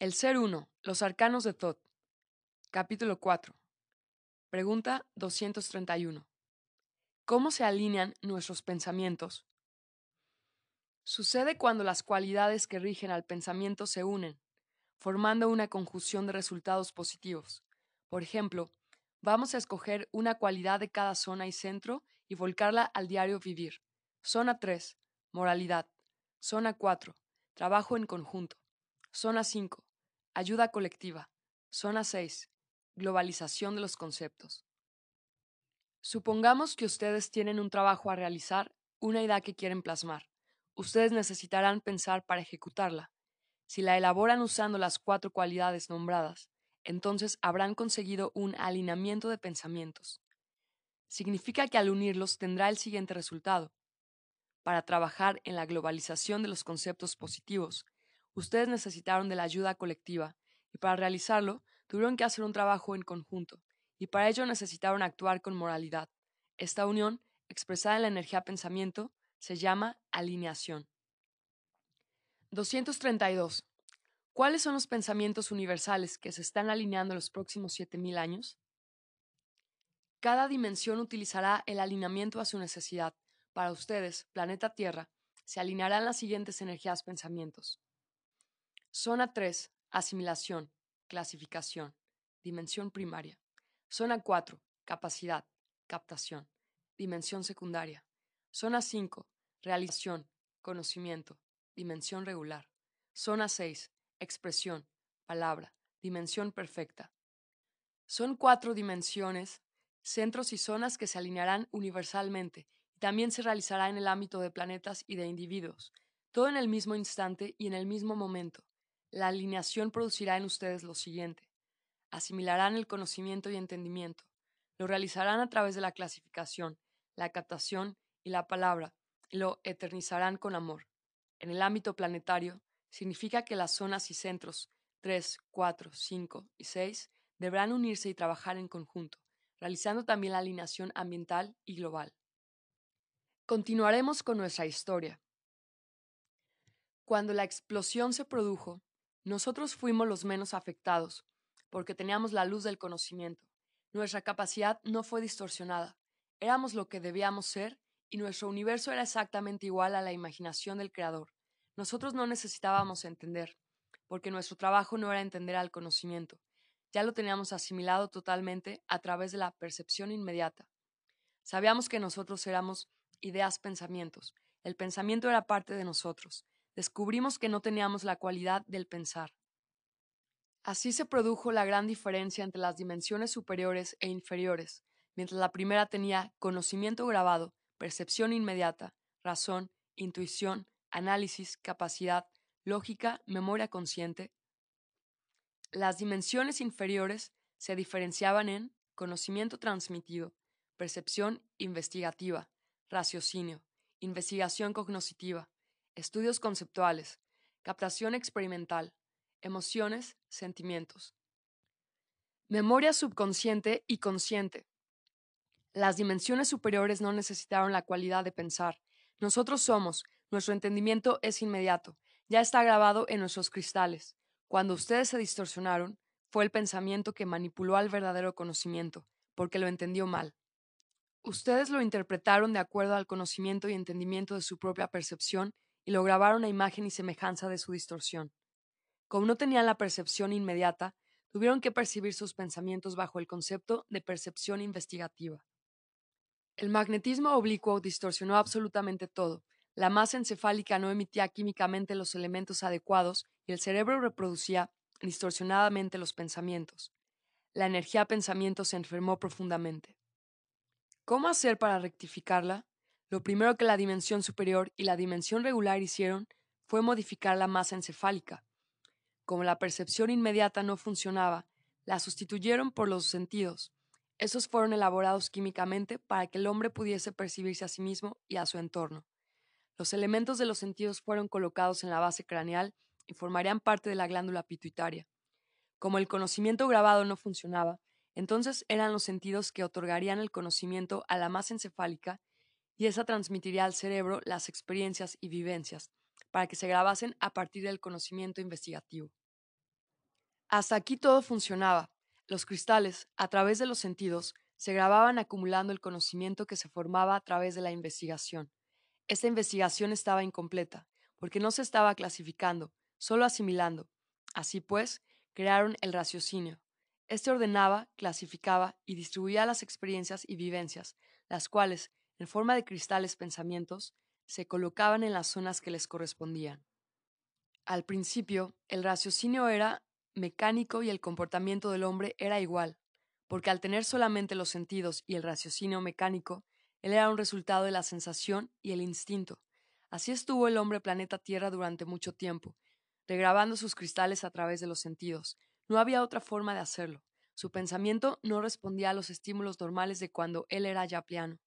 El ser uno, los arcanos de Thoth. Capítulo 4. Pregunta 231. ¿Cómo se alinean nuestros pensamientos? Sucede cuando las cualidades que rigen al pensamiento se unen, formando una conjunción de resultados positivos. Por ejemplo, vamos a escoger una cualidad de cada zona y centro y volcarla al diario vivir. Zona 3, moralidad. Zona 4, trabajo en conjunto. Zona 5, ayuda colectiva. Zona 6, globalización de los conceptos. Supongamos que ustedes tienen un trabajo a realizar, una idea que quieren plasmar. Ustedes necesitarán pensar para ejecutarla. Si la elaboran usando las cuatro cualidades nombradas, entonces habrán conseguido un alineamiento de pensamientos. Significa que al unirlos tendrá el siguiente resultado. Para trabajar en la globalización de los conceptos positivos, ustedes necesitaron de la ayuda colectiva y para realizarlo tuvieron que hacer un trabajo en conjunto y para ello necesitaron actuar con moralidad. Esta unión, expresada en la energía pensamiento, se llama alineación. 232. ¿Cuáles son los pensamientos universales que se están alineando en los próximos 7000 años? Cada dimensión utilizará el alineamiento a su necesidad. Para ustedes, planeta Tierra, se alinearán las siguientes energías pensamientos. Zona 3, asimilación, clasificación, dimensión primaria. Zona 4, capacidad, captación, dimensión secundaria. Zona 5, realización, conocimiento, dimensión regular. Zona 6, expresión, palabra, dimensión perfecta. Son cuatro dimensiones, centros y zonas que se alinearán universalmente y también se realizará en el ámbito de planetas y de individuos, todo en el mismo instante y en el mismo momento. La alineación producirá en ustedes lo siguiente. Asimilarán el conocimiento y entendimiento. Lo realizarán a través de la clasificación, la captación y la palabra, lo eternizarán con amor. En el ámbito planetario, significa que las zonas y centros 3, 4, 5 y 6 deberán unirse y trabajar en conjunto, realizando también la alineación ambiental y global. Continuaremos con nuestra historia. Cuando la explosión se produjo, nosotros fuimos los menos afectados, porque teníamos la luz del conocimiento. Nuestra capacidad no fue distorsionada. Éramos lo que debíamos ser y nuestro universo era exactamente igual a la imaginación del Creador. Nosotros no necesitábamos entender, porque nuestro trabajo no era entender al conocimiento, ya lo teníamos asimilado totalmente a través de la percepción inmediata. Sabíamos que nosotros éramos ideas, pensamientos. El pensamiento era parte de nosotros. Descubrimos que no teníamos la cualidad del pensar. Así se produjo la gran diferencia entre las dimensiones superiores e inferiores. Mientras la primera tenía conocimiento grabado, percepción inmediata, razón, intuición, análisis, capacidad, lógica, memoria consciente, las dimensiones inferiores se diferenciaban en conocimiento transmitido, percepción investigativa, raciocinio, investigación cognoscitiva, estudios conceptuales, captación experimental, emociones, sentimientos. Memoria subconsciente y consciente, las dimensiones superiores no necesitaron la cualidad de pensar. Nosotros somos, nuestro entendimiento es inmediato, ya está grabado en nuestros cristales. Cuando ustedes se distorsionaron, fue el pensamiento que manipuló al verdadero conocimiento, porque lo entendió mal. Ustedes lo interpretaron de acuerdo al conocimiento y entendimiento de su propia percepción y lo grabaron a imagen y semejanza de su distorsión. Como no tenían la percepción inmediata, tuvieron que percibir sus pensamientos bajo el concepto de percepción investigativa. El magnetismo oblicuo distorsionó absolutamente todo. La masa encefálica no emitía químicamente los elementos adecuados y el cerebro reproducía distorsionadamente los pensamientos. La energía pensamiento se enfermó profundamente. ¿Cómo hacer para rectificarla? Lo primero que la dimensión superior y la dimensión regular hicieron fue modificar la masa encefálica. Como la percepción inmediata no funcionaba, la sustituyeron por los sentidos, esos fueron elaborados químicamente para que el hombre pudiese percibirse a sí mismo y a su entorno. Los elementos de los sentidos fueron colocados en la base craneal y formarían parte de la glándula pituitaria. Como el conocimiento grabado no funcionaba, entonces eran los sentidos que otorgarían el conocimiento a la masa encefálica y esa transmitiría al cerebro las experiencias y vivencias, para que se grabasen a partir del conocimiento investigativo. Hasta aquí todo funcionaba. Los cristales, a través de los sentidos, se grababan acumulando el conocimiento que se formaba a través de la investigación. Esta investigación estaba incompleta, porque no se estaba clasificando, solo asimilando. Así pues, crearon el raciocinio. Este ordenaba, clasificaba y distribuía las experiencias y vivencias, las cuales, en forma de cristales pensamientos, se colocaban en las zonas que les correspondían. Al principio, el raciocinio era mecánico y el comportamiento del hombre era igual, porque al tener solamente los sentidos y el raciocinio mecánico, él era un resultado de la sensación y el instinto. Así estuvo el hombre planeta Tierra durante mucho tiempo, regrabando sus cristales a través de los sentidos. No había otra forma de hacerlo. Su pensamiento no respondía a los estímulos normales de cuando él era ya piano.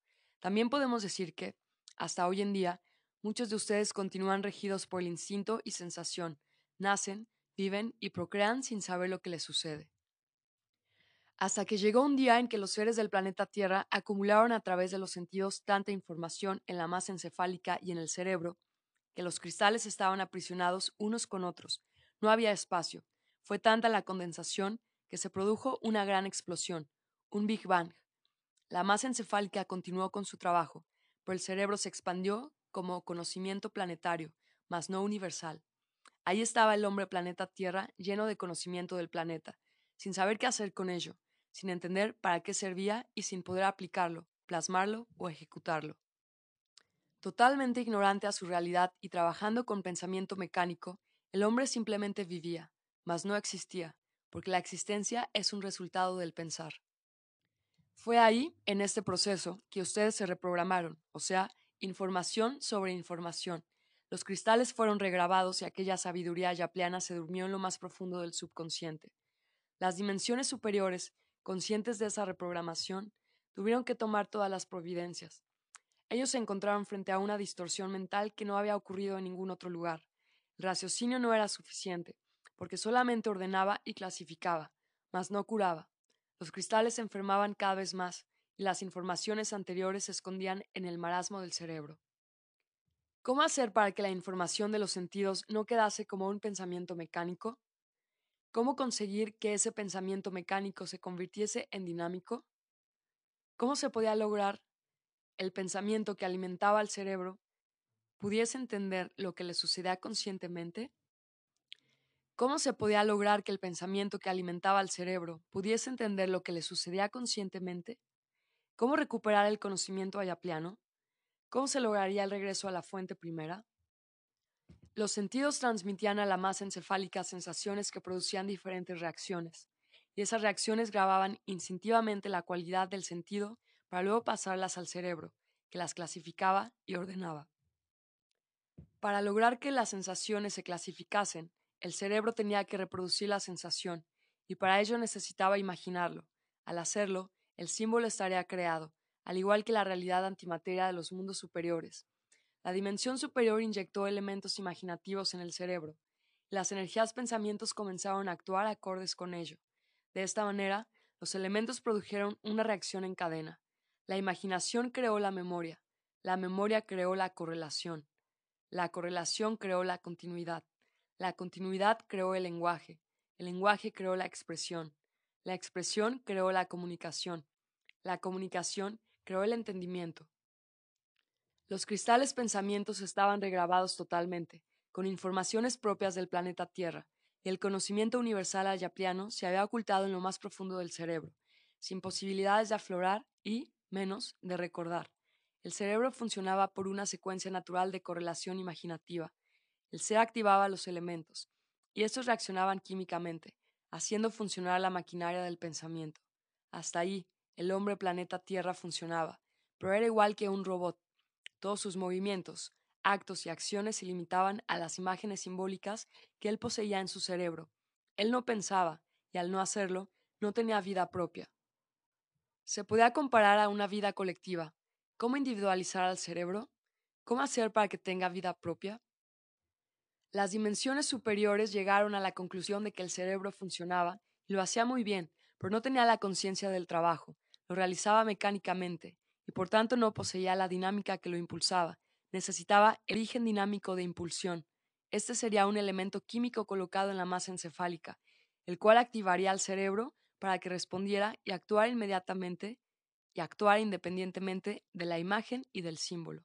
También podemos decir que, hasta hoy en día, muchos de ustedes continúan regidos por el instinto y sensación, nacen, viven y procrean sin saber lo que les sucede. Hasta que llegó un día en que los seres del planeta Tierra acumularon a través de los sentidos tanta información en la masa encefálica y en el cerebro, que los cristales estaban aprisionados unos con otros. No había espacio. Fue tanta la condensación que se produjo una gran explosión, un Big Bang. La masa encefálica continuó con su trabajo, pero el cerebro se expandió como conocimiento planetario, mas no universal. Ahí estaba el hombre planeta Tierra lleno de conocimiento del planeta, sin saber qué hacer con ello, sin entender para qué servía y sin poder aplicarlo, plasmarlo o ejecutarlo. Totalmente ignorante a su realidad y trabajando con pensamiento mecánico, el hombre simplemente vivía, mas no existía, porque la existencia es un resultado del pensar. Fue ahí, en este proceso, que ustedes se reprogramaron, o sea, información sobre información, los cristales fueron regrabados y aquella sabiduría yapleana se durmió en lo más profundo del subconsciente. Las dimensiones superiores, conscientes de esa reprogramación, tuvieron que tomar todas las providencias. Ellos se encontraron frente a una distorsión mental que no había ocurrido en ningún otro lugar. El raciocinio no era suficiente, porque solamente ordenaba y clasificaba, mas no curaba. Los cristales se enfermaban cada vez más, y las informaciones anteriores se escondían en el marasmo del cerebro. ¿Cómo hacer para que la información de los sentidos no quedase como un pensamiento mecánico? ¿Cómo conseguir que ese pensamiento mecánico se convirtiese en dinámico? ¿Cómo se podía lograr el pensamiento que alimentaba al cerebro pudiese entender lo que le sucedía conscientemente? ¿Cómo se podía lograr que el pensamiento que alimentaba al cerebro pudiese entender lo que le sucedía conscientemente? ¿Cómo recuperar el conocimiento ayapliano? ¿Cómo se lograría el regreso a la fuente primera? Los sentidos transmitían a la masa encefálica sensaciones que producían diferentes reacciones, y esas reacciones grababan instintivamente la cualidad del sentido para luego pasarlas al cerebro, que las clasificaba y ordenaba. Para lograr que las sensaciones se clasificasen, el cerebro tenía que reproducir la sensación, y para ello necesitaba imaginarlo. Al hacerlo, el símbolo estaría creado, al igual que la realidad antimateria de los mundos superiores. La dimensión superior inyectó elementos imaginativos en el cerebro, las energías pensamientos comenzaron a actuar acordes con ello. De esta manera, los elementos produjeron una reacción en cadena. La imaginación creó la memoria, la memoria creó la correlación, la correlación creó la continuidad, la continuidad creó el lenguaje, el lenguaje creó la expresión, la expresión creó la comunicación, la comunicación creó el entendimiento. Los cristales pensamientos estaban regrabados totalmente, con informaciones propias del planeta Tierra, y el conocimiento universal ayapriano se había ocultado en lo más profundo del cerebro, sin posibilidades de aflorar y, menos, de recordar. El cerebro funcionaba por una secuencia natural de correlación imaginativa. El ser activaba los elementos, y estos reaccionaban químicamente, haciendo funcionar la maquinaria del pensamiento. Hasta ahí, el hombre planeta Tierra funcionaba, pero era igual que un robot. Todos sus movimientos, actos y acciones se limitaban a las imágenes simbólicas que él poseía en su cerebro. Él no pensaba, y al no hacerlo, no tenía vida propia. Se podía comparar a una vida colectiva. ¿Cómo individualizar al cerebro? ¿Cómo hacer para que tenga vida propia? Las dimensiones superiores llegaron a la conclusión de que el cerebro funcionaba y lo hacía muy bien, pero no tenía la conciencia del trabajo, lo realizaba mecánicamente y por tanto no poseía la dinámica que lo impulsaba. Necesitaba el origen dinámico de impulsión. Este sería un elemento químico colocado en la masa encefálica, el cual activaría al cerebro para que respondiera y actuara inmediatamente y actuara independientemente de la imagen y del símbolo.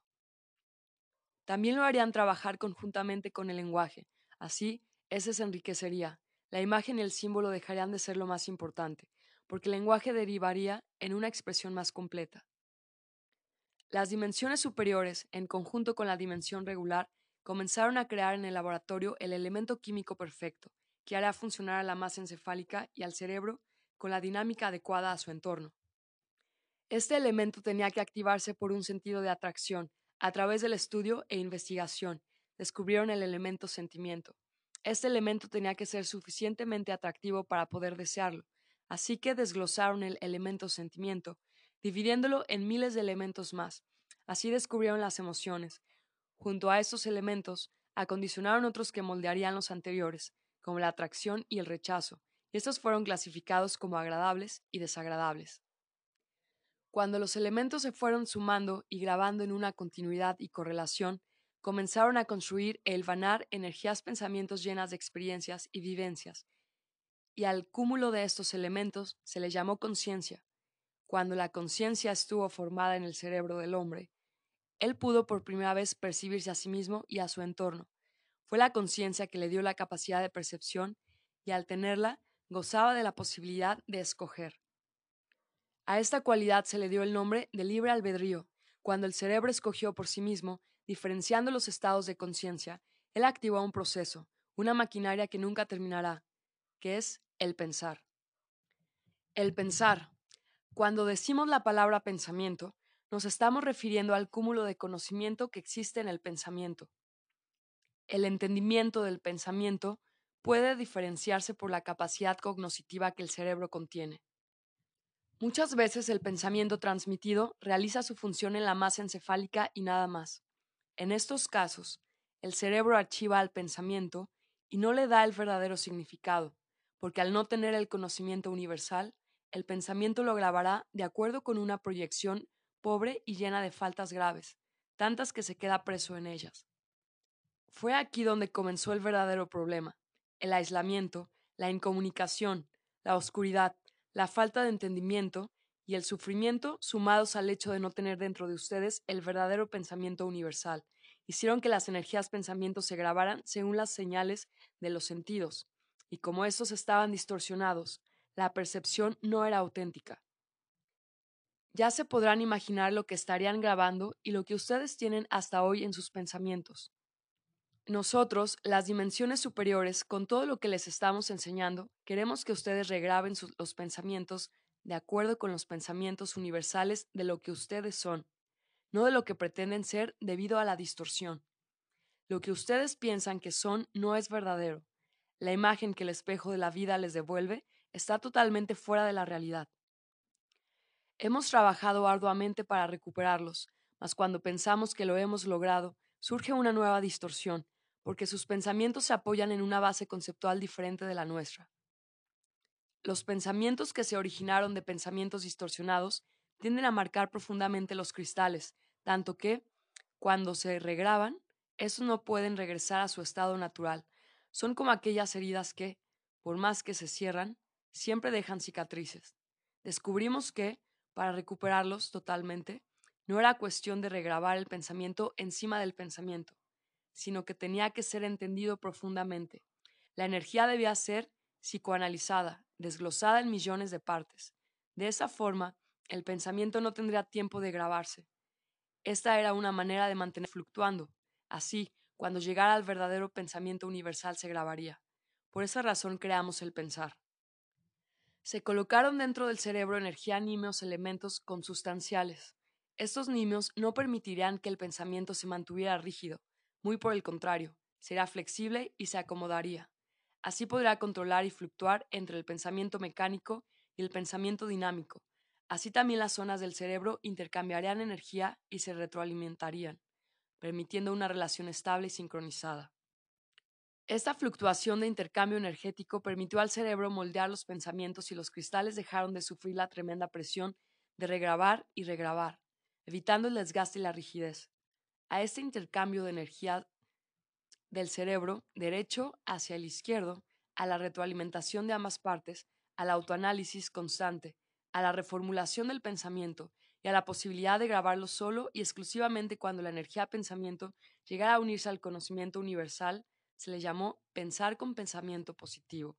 También lo harían trabajar conjuntamente con el lenguaje, así ese se enriquecería, la imagen y el símbolo dejarían de ser lo más importante, porque el lenguaje derivaría en una expresión más completa. Las dimensiones superiores, en conjunto con la dimensión regular, comenzaron a crear en el laboratorio el elemento químico perfecto, que hará funcionar a la masa encefálica y al cerebro con la dinámica adecuada a su entorno. Este elemento tenía que activarse por un sentido de atracción. A través del estudio e investigación, descubrieron el elemento sentimiento. Este elemento tenía que ser suficientemente atractivo para poder desearlo, así que desglosaron el elemento sentimiento, dividiéndolo en miles de elementos más. Así descubrieron las emociones. Junto a estos elementos, acondicionaron otros que moldearían los anteriores, como la atracción y el rechazo, y estos fueron clasificados como agradables y desagradables. Cuando los elementos se fueron sumando y grabando en una continuidad y correlación, comenzaron a construir el vanar energías pensamientos llenas de experiencias y vivencias, y al cúmulo de estos elementos se le llamó conciencia. Cuando la conciencia estuvo formada en el cerebro del hombre, él pudo por primera vez percibirse a sí mismo y a su entorno. Fue la conciencia que le dio la capacidad de percepción y al tenerla gozaba de la posibilidad de escoger. A esta cualidad se le dio el nombre de libre albedrío. Cuando el cerebro escogió por sí mismo, diferenciando los estados de conciencia, él activó un proceso, una maquinaria que nunca terminará, que es el pensar. El pensar. Cuando decimos la palabra pensamiento, nos estamos refiriendo al cúmulo de conocimiento que existe en el pensamiento. El entendimiento del pensamiento puede diferenciarse por la capacidad cognoscitiva que el cerebro contiene. Muchas veces el pensamiento transmitido realiza su función en la masa encefálica y nada más. En estos casos, el cerebro archiva al pensamiento y no le da el verdadero significado, porque al no tener el conocimiento universal, el pensamiento lo grabará de acuerdo con una proyección pobre y llena de faltas graves, tantas que se queda preso en ellas. Fue aquí donde comenzó el verdadero problema, el aislamiento, la incomunicación, la oscuridad, la falta de entendimiento y el sufrimiento, sumados al hecho de no tener dentro de ustedes el verdadero pensamiento universal, hicieron que las energías pensamientos se grabaran según las señales de los sentidos, y como estos estaban distorsionados, la percepción no era auténtica. Ya se podrán imaginar lo que estarían grabando y lo que ustedes tienen hasta hoy en sus pensamientos. Nosotros, las dimensiones superiores, con todo lo que les estamos enseñando, queremos que ustedes regraben los pensamientos de acuerdo con los pensamientos universales de lo que ustedes son, no de lo que pretenden ser debido a la distorsión. Lo que ustedes piensan que son no es verdadero. La imagen que el espejo de la vida les devuelve está totalmente fuera de la realidad. Hemos trabajado arduamente para recuperarlos, mas cuando pensamos que lo hemos logrado, surge una nueva distorsión, porque sus pensamientos se apoyan en una base conceptual diferente de la nuestra. Los pensamientos que se originaron de pensamientos distorsionados tienden a marcar profundamente los cristales, tanto que, cuando se regraban, estos no pueden regresar a su estado natural. Son como aquellas heridas que, por más que se cierran, siempre dejan cicatrices. Descubrimos que, para recuperarlos totalmente, no era cuestión de regrabar el pensamiento encima del pensamiento, sino que tenía que ser entendido profundamente. La energía debía ser psicoanalizada, desglosada en millones de partes. De esa forma, el pensamiento no tendría tiempo de grabarse. Esta era una manera de mantener fluctuando. Así, cuando llegara al verdadero pensamiento universal se grabaría. Por esa razón creamos el pensar. Se colocaron dentro del cerebro energía nimios elementos consustanciales. Estos nimios no permitirían que el pensamiento se mantuviera rígido, muy por el contrario, será flexible y se acomodaría. Así podrá controlar y fluctuar entre el pensamiento mecánico y el pensamiento dinámico. Así también las zonas del cerebro intercambiarían energía y se retroalimentarían, permitiendo una relación estable y sincronizada. Esta fluctuación de intercambio energético permitió al cerebro moldear los pensamientos y los cristales dejaron de sufrir la tremenda presión de regrabar y regrabar, evitando el desgaste y la rigidez. A este intercambio de energía del cerebro derecho hacia el izquierdo a la retroalimentación de ambas partes, al autoanálisis constante, a la reformulación del pensamiento y a la posibilidad de grabarlo solo y exclusivamente cuando la energía pensamiento llegara a unirse al conocimiento universal, se le llamó pensar con pensamiento positivo.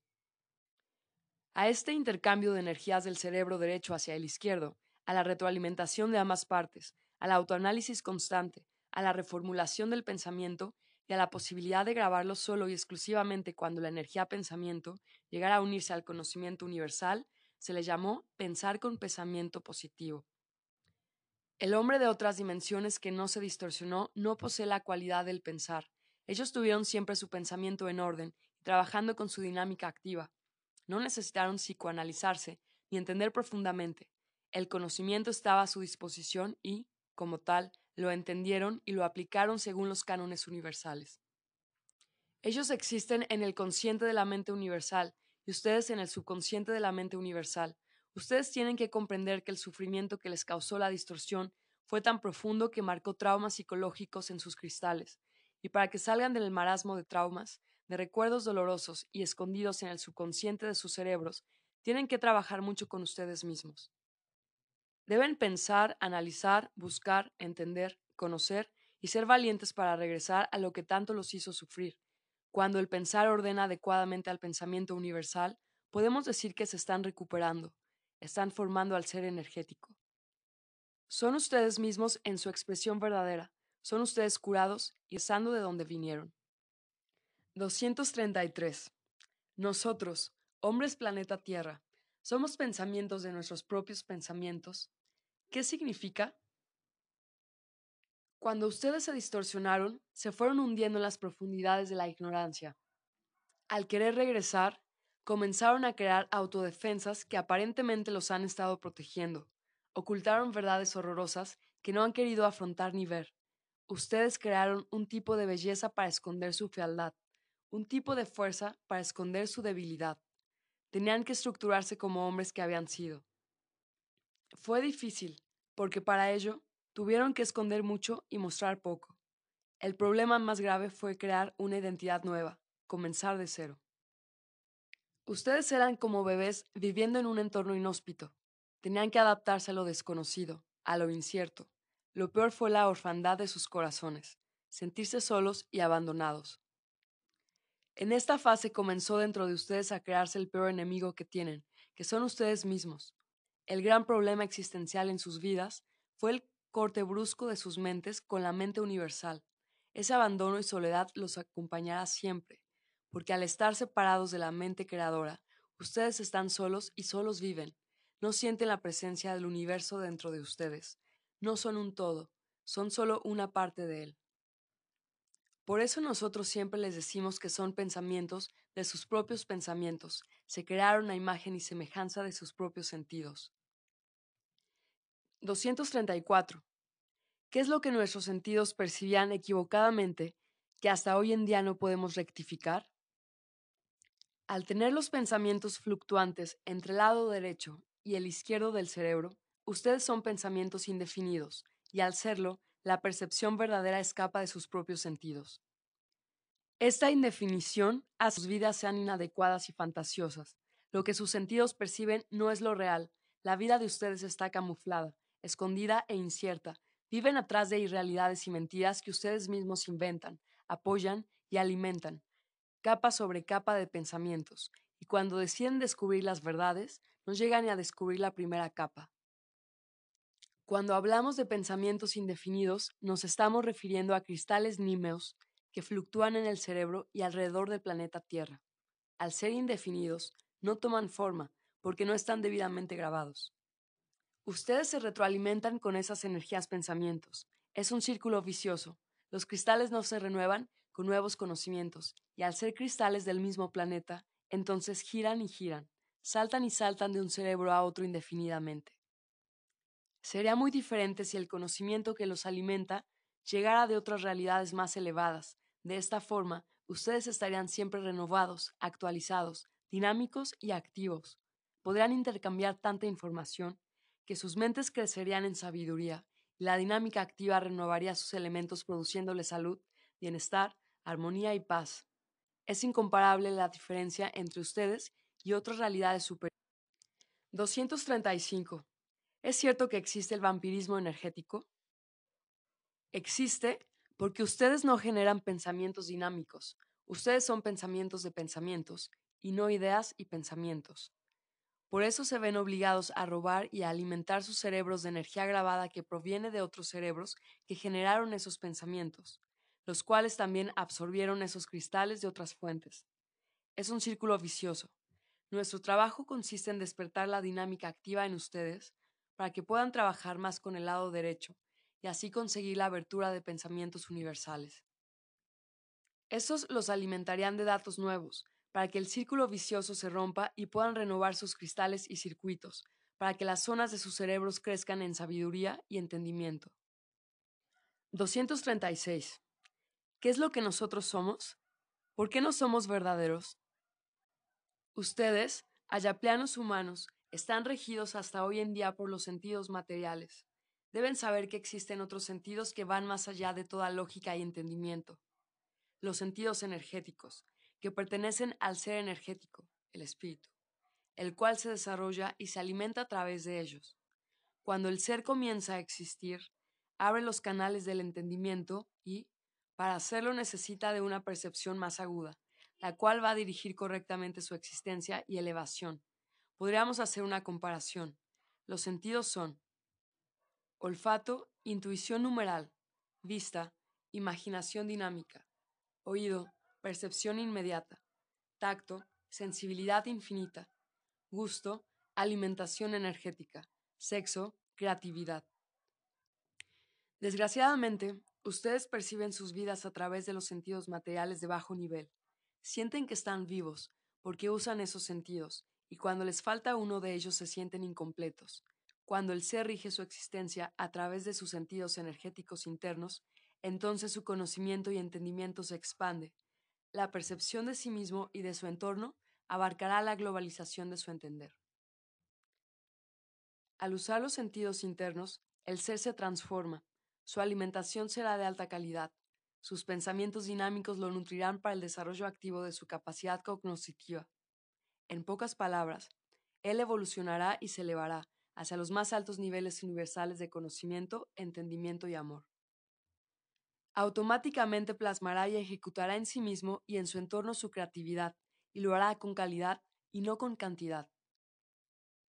A este intercambio de energías del cerebro derecho hacia el izquierdo, a la retroalimentación de ambas partes, al autoanálisis constante, a la reformulación del pensamiento y a la posibilidad de grabarlo solo y exclusivamente cuando la energía pensamiento llegara a unirse al conocimiento universal, se le llamó pensar con pensamiento positivo. El hombre de otras dimensiones que no se distorsionó no posee la cualidad del pensar. Ellos tuvieron siempre su pensamiento en orden y trabajando con su dinámica activa. No necesitaron psicoanalizarse ni entender profundamente. El conocimiento estaba a su disposición y, como tal, lo entendieron y lo aplicaron según los cánones universales. Ellos existen en el consciente de la mente universal y ustedes en el subconsciente de la mente universal. Ustedes tienen que comprender que el sufrimiento que les causó la distorsión fue tan profundo que marcó traumas psicológicos en sus cristales, y para que salgan del marasmo de traumas, de recuerdos dolorosos y escondidos en el subconsciente de sus cerebros, tienen que trabajar mucho con ustedes mismos. Deben pensar, analizar, buscar, entender, conocer y ser valientes para regresar a lo que tanto los hizo sufrir. Cuando el pensar ordena adecuadamente al pensamiento universal, podemos decir que se están recuperando, están formando al ser energético. Son ustedes mismos en su expresión verdadera, son ustedes curados y estando de donde vinieron. 233. Nosotros, hombres planeta Tierra, somos pensamientos de nuestros propios pensamientos. ¿Qué significa? Cuando ustedes se distorsionaron, se fueron hundiendo en las profundidades de la ignorancia. Al querer regresar, comenzaron a crear autodefensas que aparentemente los han estado protegiendo. Ocultaron verdades horrorosas que no han querido afrontar ni ver. Ustedes crearon un tipo de belleza para esconder su fealdad, un tipo de fuerza para esconder su debilidad. Tenían que estructurarse como hombres que habían sido. Fue difícil, porque para ello tuvieron que esconder mucho y mostrar poco. El problema más grave fue crear una identidad nueva, comenzar de cero. Ustedes eran como bebés viviendo en un entorno inhóspito. Tenían que adaptarse a lo desconocido, a lo incierto. Lo peor fue la orfandad de sus corazones, sentirse solos y abandonados. En esta fase comenzó dentro de ustedes a crearse el peor enemigo que tienen, que son ustedes mismos. El gran problema existencial en sus vidas fue el corte brusco de sus mentes con la mente universal. Ese abandono y soledad los acompañará siempre porque al estar separados de la mente creadora, ustedes están solos y solos viven. No sienten la presencia del universo dentro de ustedes. No son un todo, son solo una parte de él. Por eso nosotros siempre les decimos que son pensamientos de sus propios pensamientos, se crearon a imagen y semejanza de sus propios sentidos. 234. ¿Qué es lo que nuestros sentidos percibían equivocadamente que hasta hoy en día no podemos rectificar? Al tener los pensamientos fluctuantes entre el lado derecho y el izquierdo del cerebro, ustedes son pensamientos indefinidos, y al serlo, la percepción verdadera escapa de sus propios sentidos. Esta indefinición que sus vidas sean inadecuadas y fantasiosas. Lo que sus sentidos perciben no es lo real. La vida de ustedes está camuflada, escondida e incierta. Viven atrás de irrealidades y mentiras que ustedes mismos inventan, apoyan y alimentan capa sobre capa de pensamientos, y cuando deciden descubrir las verdades, no llegan a descubrir la primera capa. Cuando hablamos de pensamientos indefinidos, nos estamos refiriendo a cristales nímeos que fluctúan en el cerebro y alrededor del planeta Tierra. Al ser indefinidos, no toman forma porque no están debidamente grabados. Ustedes se retroalimentan con esas energías pensamientos. Es un círculo vicioso. Los cristales no se renuevan con nuevos conocimientos, y al ser cristales del mismo planeta, entonces giran y giran, saltan y saltan de un cerebro a otro indefinidamente. Sería muy diferente si el conocimiento que los alimenta llegara de otras realidades más elevadas. De esta forma, ustedes estarían siempre renovados, actualizados, dinámicos y activos. Podrían intercambiar tanta información que sus mentes crecerían en sabiduría y la dinámica activa renovaría sus elementos produciéndole salud, bienestar, armonía y paz. Es incomparable la diferencia entre ustedes y otras realidades superiores. 235. ¿Es cierto que existe el vampirismo energético? Existe porque ustedes no generan pensamientos dinámicos, ustedes son pensamientos de pensamientos, y no ideas y pensamientos. Por eso se ven obligados a robar y a alimentar sus cerebros de energía grabada que proviene de otros cerebros que generaron esos pensamientos, los cuales también absorbieron esos cristales de otras fuentes. Es un círculo vicioso. Nuestro trabajo consiste en despertar la dinámica activa en ustedes para que puedan trabajar más con el lado derecho y así conseguir la abertura de pensamientos universales. Esos los alimentarían de datos nuevos, para que el círculo vicioso se rompa y puedan renovar sus cristales y circuitos, para que las zonas de sus cerebros crezcan en sabiduría y entendimiento. 236. ¿Qué es lo que nosotros somos? ¿Por qué no somos verdaderos? Ustedes, ayaplanos humanos, están regidos hasta hoy en día por los sentidos materiales. Deben saber que existen otros sentidos que van más allá de toda lógica y entendimiento. Los sentidos energéticos, que pertenecen al ser energético, el espíritu, el cual se desarrolla y se alimenta a través de ellos. Cuando el ser comienza a existir, abre los canales del entendimiento y, para hacerlo, necesita de una percepción más aguda, la cual va a dirigir correctamente su existencia y elevación. Podríamos hacer una comparación. Los sentidos son olfato, intuición numeral, vista, imaginación dinámica, oído, percepción inmediata, tacto, sensibilidad infinita, gusto, alimentación energética, sexo, creatividad. Desgraciadamente, ustedes perciben sus vidas a través de los sentidos materiales de bajo nivel. Sienten que están vivos porque usan esos sentidos y cuando les falta uno de ellos se sienten incompletos. Cuando el ser rige su existencia a través de sus sentidos energéticos internos, entonces su conocimiento y entendimiento se expande, la percepción de sí mismo y de su entorno abarcará la globalización de su entender. Al usar los sentidos internos, el ser se transforma, su alimentación será de alta calidad, sus pensamientos dinámicos lo nutrirán para el desarrollo activo de su capacidad cognoscitiva. En pocas palabras, él evolucionará y se elevará hacia los más altos niveles universales de conocimiento, entendimiento y amor automáticamente plasmará y ejecutará en sí mismo y en su entorno su creatividad, y lo hará con calidad y no con cantidad.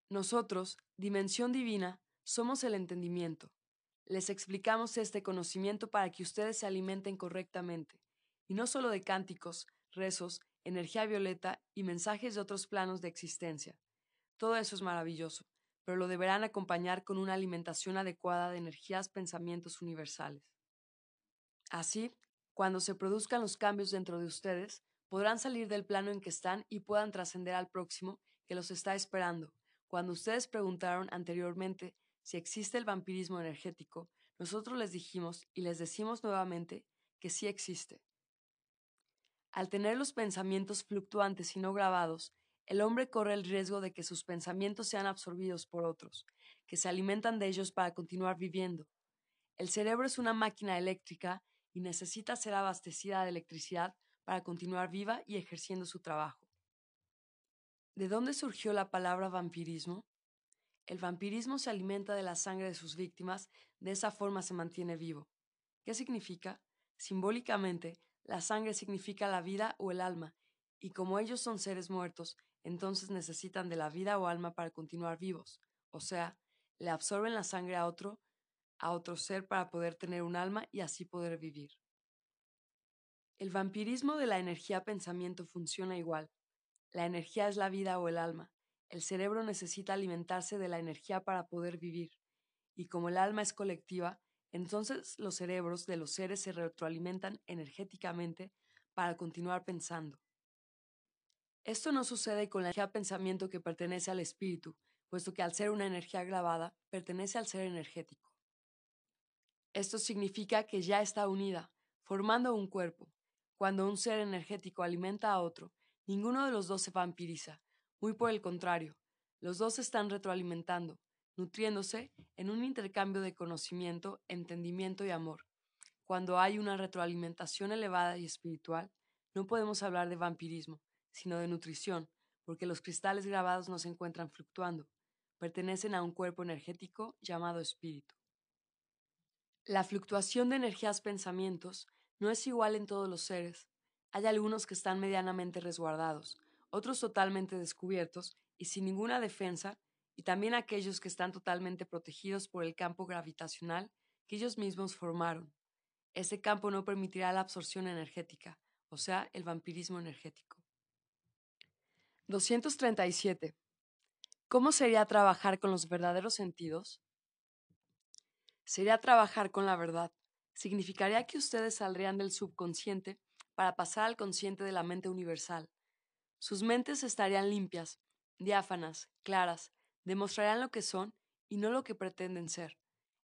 Nosotros, dimensión divina, somos el entendimiento. Les explicamos este conocimiento para que ustedes se alimenten correctamente, y no solo de cánticos, rezos, energía violeta y mensajes de otros planos de existencia. Todo eso es maravilloso, pero lo deberán acompañar con una alimentación adecuada de energías, pensamientos universales. Así, cuando se produzcan los cambios dentro de ustedes, podrán salir del plano en que están y puedan trascender al próximo que los está esperando. Cuando ustedes preguntaron anteriormente si existe el vampirismo energético, nosotros les dijimos y les decimos nuevamente que sí existe. Al tener los pensamientos fluctuantes y no grabados, el hombre corre el riesgo de que sus pensamientos sean absorbidos por otros, que se alimentan de ellos para continuar viviendo. El cerebro es una máquina eléctrica y necesita ser abastecida de electricidad para continuar viva y ejerciendo su trabajo. ¿De dónde surgió la palabra vampirismo? El vampirismo se alimenta de la sangre de sus víctimas, de esa forma se mantiene vivo. ¿Qué significa? Simbólicamente, la sangre significa la vida o el alma, y como ellos son seres muertos, entonces necesitan de la vida o alma para continuar vivos, o sea, le absorben la sangre a otro a otro ser para poder tener un alma y así poder vivir. El vampirismo de la energía pensamiento funciona igual. La energía es la vida o el alma. El cerebro necesita alimentarse de la energía para poder vivir. Y como el alma es colectiva, entonces los cerebros de los seres se retroalimentan energéticamente para continuar pensando. Esto no sucede con la energía pensamiento que pertenece al espíritu, puesto que al ser una energía grabada, pertenece al ser energético. Esto significa que ya está unida, formando un cuerpo. Cuando un ser energético alimenta a otro, ninguno de los dos se vampiriza, muy por el contrario, los dos se están retroalimentando, nutriéndose en un intercambio de conocimiento, entendimiento y amor. Cuando hay una retroalimentación elevada y espiritual, no podemos hablar de vampirismo, sino de nutrición, porque los cristales grabados no se encuentran fluctuando, pertenecen a un cuerpo energético llamado espíritu. La fluctuación de energías pensamientos no es igual en todos los seres. Hay algunos que están medianamente resguardados, otros totalmente descubiertos y sin ninguna defensa, y también aquellos que están totalmente protegidos por el campo gravitacional que ellos mismos formaron. Ese campo no permitirá la absorción energética, o sea, el vampirismo energético. 237. ¿Cómo sería trabajar con los verdaderos sentidos? Sería trabajar con la verdad. Significaría que ustedes saldrían del subconsciente para pasar al consciente de la mente universal. Sus mentes estarían limpias, diáfanas, claras, demostrarían lo que son y no lo que pretenden ser.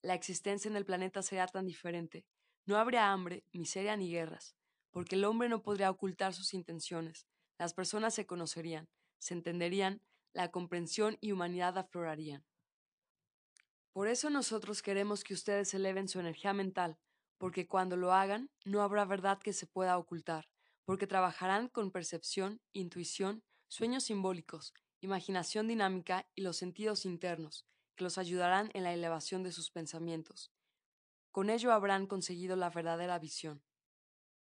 La existencia en el planeta sería tan diferente. No habría hambre, miseria ni guerras, porque el hombre no podría ocultar sus intenciones. Las personas se conocerían, se entenderían, la comprensión y humanidad aflorarían. Por eso nosotros queremos que ustedes eleven su energía mental, porque cuando lo hagan no habrá verdad que se pueda ocultar, porque trabajarán con percepción, intuición, sueños simbólicos, imaginación dinámica y los sentidos internos, que los ayudarán en la elevación de sus pensamientos. Con ello habrán conseguido la verdadera visión.